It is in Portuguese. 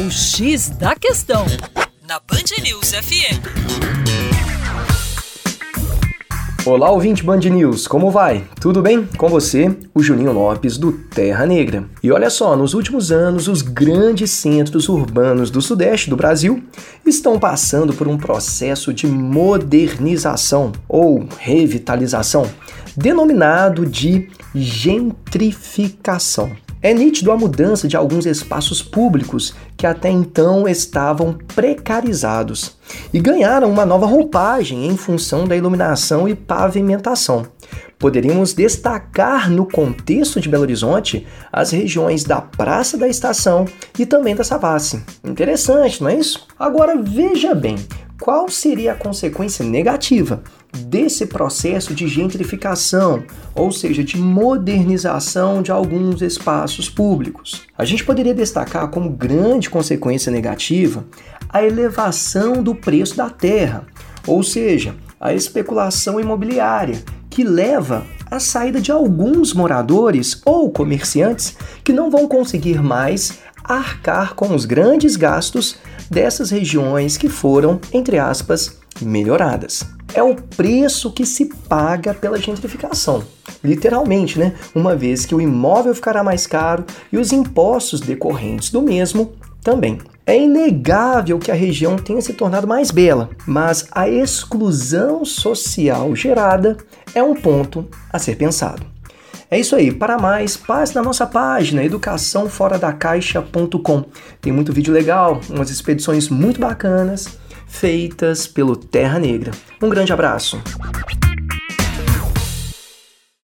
O X da Questão, na Band News FM. Olá, ouvinte Band News, como vai? Tudo bem? Com você, o Juninho Lopes do Terra Negra. E olha só, nos últimos anos, os grandes centros urbanos do sudeste do Brasil estão passando por um processo de modernização ou revitalização, denominado de gentrificação. É nítido a mudança de alguns espaços públicos que até então estavam precarizados e ganharam uma nova roupagem em função da iluminação e pavimentação. Poderíamos destacar no contexto de Belo Horizonte as regiões da Praça da Estação e também da Savassi. Interessante, não é isso? Agora veja bem, qual seria a consequência negativa desse processo de gentrificação, ou seja, de modernização de alguns espaços públicos. A gente poderia destacar como grande consequência negativa a elevação do preço da terra, ou seja, a especulação imobiliária, que leva à saída de alguns moradores ou comerciantes que não vão conseguir mais arcar com os grandes gastos dessas regiões que foram, entre aspas, melhoradas é o preço que se paga pela gentrificação. Literalmente, né? Uma vez que o imóvel ficará mais caro e os impostos decorrentes do mesmo também. É inegável que a região tenha se tornado mais bela, mas a exclusão social gerada é um ponto a ser pensado. É isso aí. Para mais, passe na nossa página educaçãoforadacaixa.com. Tem muito vídeo legal, umas expedições muito bacanas feitas pelo Terra Negra. Um grande abraço.